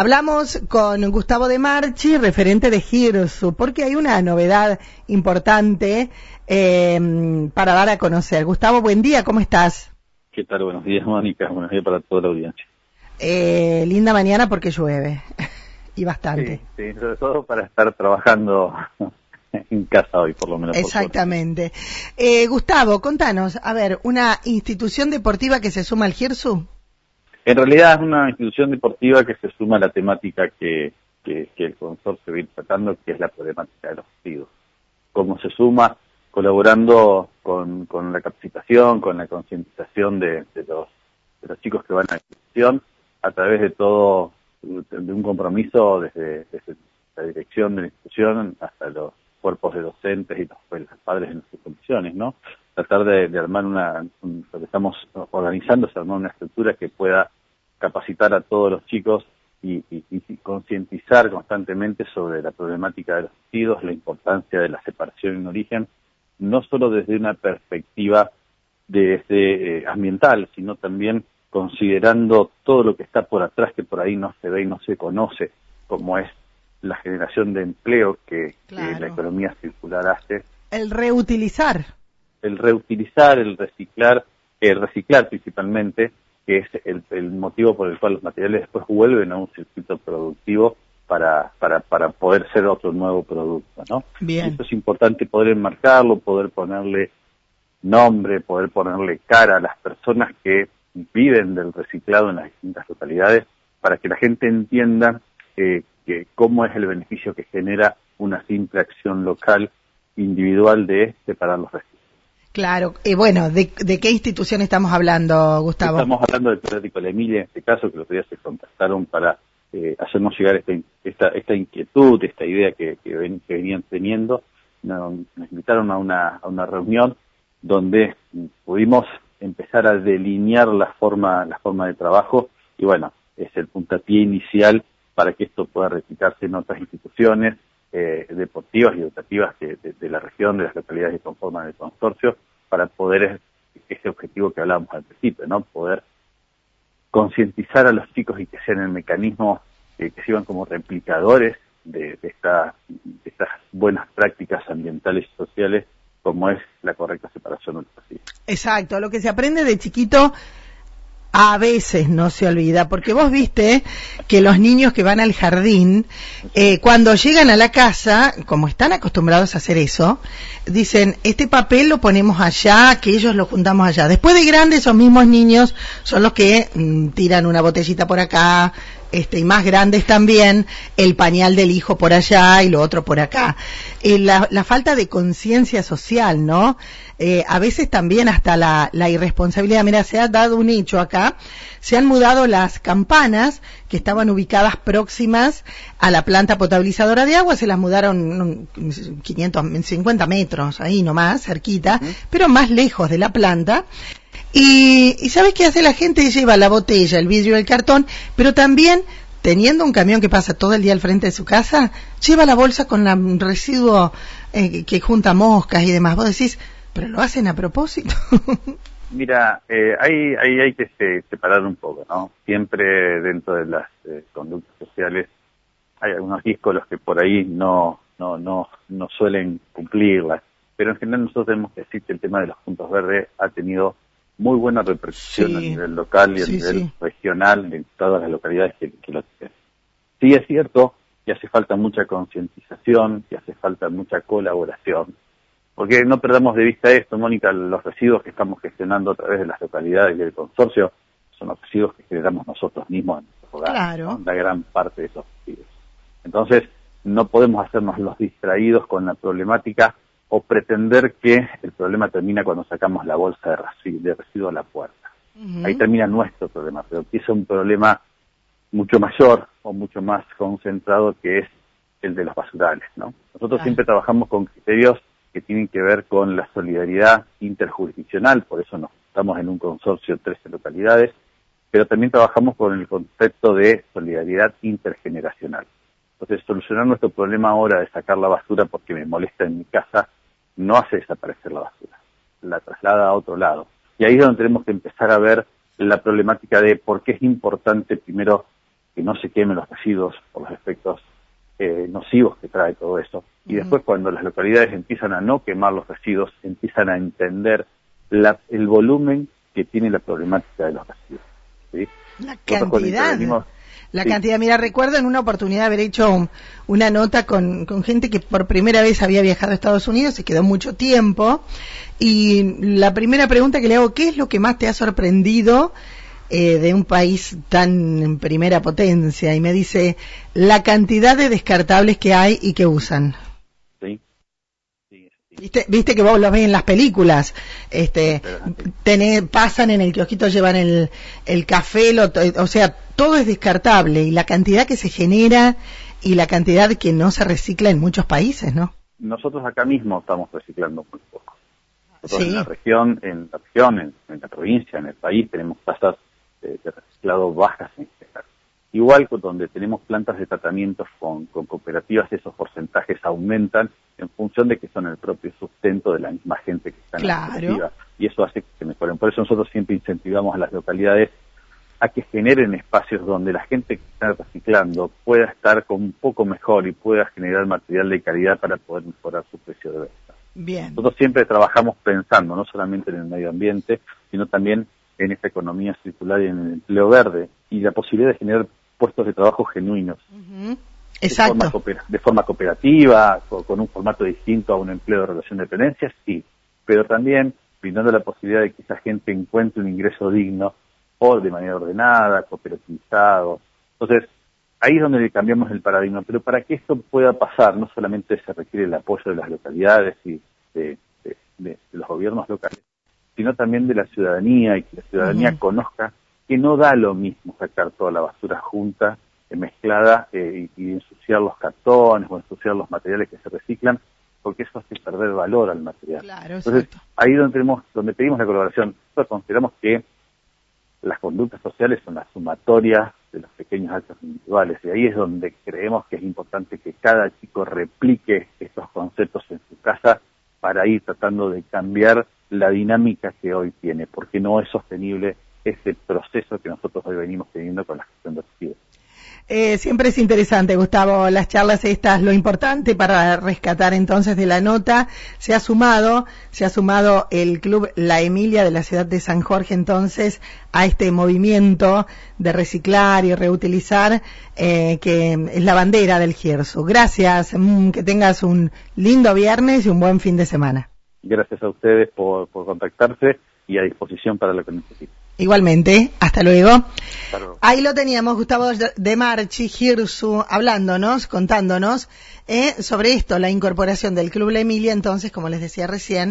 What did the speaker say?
Hablamos con Gustavo de Marchi, referente de Girsu, porque hay una novedad importante eh, para dar a conocer. Gustavo, buen día, ¿cómo estás? ¿Qué tal? Buenos días, Mónica. Buenos días para toda la audiencia. Eh, linda mañana porque llueve. y bastante. Sí, sobre todo para estar trabajando en casa hoy, por lo menos. Exactamente. Eh, Gustavo, contanos, a ver, una institución deportiva que se suma al GIRSU. En realidad es una institución deportiva que se suma a la temática que, el consorcio viene tratando, que es la problemática de los vestidos. Cómo se suma colaborando con, la capacitación, con la concientización de, los, chicos que van a la institución, a través de todo, de un compromiso desde, la dirección de la institución hasta los cuerpos de docentes y los, padres en sus condiciones, ¿no? Tratar de, armar una, lo que estamos organizando es armar una estructura que pueda capacitar a todos los chicos y, concientizar constantemente sobre la problemática de los vestidos, la importancia de la separación en origen, no solo desde una perspectiva desde, eh, ambiental, sino también considerando todo lo que está por atrás que por ahí no se ve y no se conoce, como es la generación de empleo que, la economía circular hace. El reutilizar. El reutilizar, el reciclar, el reciclar principalmente, que es el, motivo por el cual los materiales después vuelven a un circuito productivo para, para, para poder ser otro nuevo producto, ¿no? Bien. Esto es importante poder enmarcarlo, poder ponerle nombre, poder ponerle cara a las personas que viven del reciclado en las distintas localidades para que la gente entienda eh, que cómo es el beneficio que genera una simple acción local individual de separar los residuos. Claro, y bueno, ¿de, qué institución estamos hablando, Gustavo? Estamos hablando del periódico La Emilia, en este caso, que los días se contactaron para eh, hacernos llegar esta, esta, esta, inquietud, esta idea que, que, venían teniendo. Nos, invitaron a una, a una reunión donde pudimos empezar a delinear la forma, la forma de trabajo y bueno, es el puntapié inicial para que esto pueda replicarse en otras instituciones eh, deportivas y educativas de, la región, de las localidades que conforman el consorcio, para poder ese objetivo que hablábamos al principio, ¿no? Poder concientizar a los chicos y que sean el mecanismo eh, que sirvan como replicadores de, de, esta, de estas buenas prácticas ambientales y sociales como es la correcta separación de los Exacto, lo que se aprende de chiquito a veces no se olvida, porque vos viste que los niños que van al jardín, eh, cuando llegan a la casa, como están acostumbrados a hacer eso, dicen, este papel lo ponemos allá, que ellos lo juntamos allá. Después de grandes, esos mismos niños son los que mm, tiran una botellita por acá, este, y más grandes también, el pañal del hijo por allá y lo otro por acá. Eh, la, falta de conciencia social, ¿no? Eh, a veces también hasta la, la, irresponsabilidad. Mira, se ha dado un hecho acá. Se han mudado las campanas que estaban ubicadas próximas a la planta potabilizadora de agua, se las mudaron 550 metros, ahí nomás, cerquita, pero más lejos de la planta. Y, y ¿sabes qué hace la gente? Lleva la botella, el vidrio, el cartón, pero también teniendo un camión que pasa todo el día al frente de su casa, lleva la bolsa con el residuo eh, que junta moscas y demás. Vos decís, pero lo hacen a propósito. Mira, eh, hay, hay, que separar un poco, ¿no? Siempre dentro de las eh, conductas sociales hay algunos los que por ahí no, no, no, no suelen cumplirlas. Pero en general nosotros tenemos que decir que el tema de los puntos verdes ha tenido muy buena repercusión a nivel local y a nivel regional en todas las localidades que, lo tienen. Sí es cierto que hace falta mucha concientización, que hace falta mucha colaboración, porque no perdamos de vista esto, Mónica, los residuos que estamos gestionando a través de las localidades y del consorcio son los residuos que generamos nosotros mismos en nuestro hogar, claro. la gran parte de esos residuos. Entonces, no podemos hacernos los distraídos con la problemática o pretender que el problema termina cuando sacamos la bolsa de residuo, a la puerta. Ahí termina nuestro problema, pero empieza un problema mucho mayor o mucho más concentrado que es el de los basurales, ¿no? Nosotros siempre trabajamos con criterios que tienen que ver con la solidaridad interjurisdiccional, por eso nos estamos en un consorcio de 13 localidades, pero también trabajamos con el concepto de solidaridad intergeneracional. Entonces, solucionar nuestro problema ahora de sacar la basura porque me molesta en mi casa no hace desaparecer la basura, la traslada a otro lado. Y ahí es donde tenemos que empezar a ver la problemática de por qué es importante primero que no se quemen los residuos por los efectos eh, nocivos que trae todo esto. Y después cuando las localidades empiezan a no quemar los residuos, empiezan a entender el volumen que tiene la problemática de los residuos. ¿sí? La cantidad. La cantidad, mira, recuerdo en una oportunidad haber hecho una nota con, con, gente que por primera vez había viajado a Estados Unidos, se quedó mucho tiempo, y la primera pregunta que le hago, ¿qué es lo que más te ha sorprendido eh, de un país tan en primera potencia? Y me dice, la cantidad de descartables que hay y que usan. Sí. ¿Viste, viste que vos lo ves en las películas, este, pasan en el kiosquito, llevan el, el café, lo, o sea, todo es descartable y la cantidad que se genera y la cantidad que no se recicla en muchos países, ¿no? Nosotros acá mismo estamos reciclando muy poco. en la región, en la región, en, la provincia, en el país, tenemos tasas de, reciclado bajas en general. Igual con donde tenemos plantas de tratamiento con, cooperativas, esos porcentajes aumentan en función de que son el propio sustento de la misma gente que está en la. Y eso hace que se mejoren. Por eso nosotros siempre incentivamos a las localidades a que generen espacios donde la gente que está reciclando pueda estar con un poco mejor y pueda generar material de calidad para poder mejorar su precio de venta. Bien. Nosotros siempre trabajamos pensando no solamente en el medio ambiente, sino también en esta economía circular y en el empleo verde y la posibilidad de generar puestos de trabajo genuinos. Exacto. De forma, cooperativa, con, con, un formato distinto a un empleo de relación de dependencia, sí, pero también brindando la posibilidad de que esa gente encuentre un ingreso digno o de manera ordenada, cooperativizado. Entonces, ahí es donde cambiamos el paradigma. Pero para que esto pueda pasar, no solamente se requiere el apoyo de las localidades y de, los gobiernos locales, sino también de la ciudadanía y que la ciudadanía conozca que no da lo mismo sacar toda la basura junta, mezclada eh, y, ensuciar los cartones o ensuciar los materiales que se reciclan, porque eso hace perder valor al material. Entonces, ahí donde, tenemos, donde pedimos la colaboración, nosotros consideramos que las conductas sociales son la sumatoria de los pequeños actos individuales y ahí es donde creemos que es importante que cada chico replique estos conceptos en su casa para ir tratando de cambiar la dinámica que hoy tiene, porque no es sostenible ese proceso que nosotros hoy venimos teniendo con la gestión de residuos. Eh, siempre es interesante, Gustavo, las charlas estas, lo importante para rescatar entonces de la nota, se ha sumado, se ha sumado el club La Emilia de la ciudad de San Jorge entonces a este movimiento de reciclar y reutilizar, eh, que es la bandera del Gierzo. Gracias, mm, que tengas un lindo viernes y un buen fin de semana. Gracias a ustedes por, por contactarse y a disposición para lo que necesiten. Igualmente, hasta luego. Ahí lo teníamos, Gustavo de Marchi, Girsu, hablándonos, contándonos eh, sobre esto, la incorporación del Club La Emilia, entonces, como les decía recién,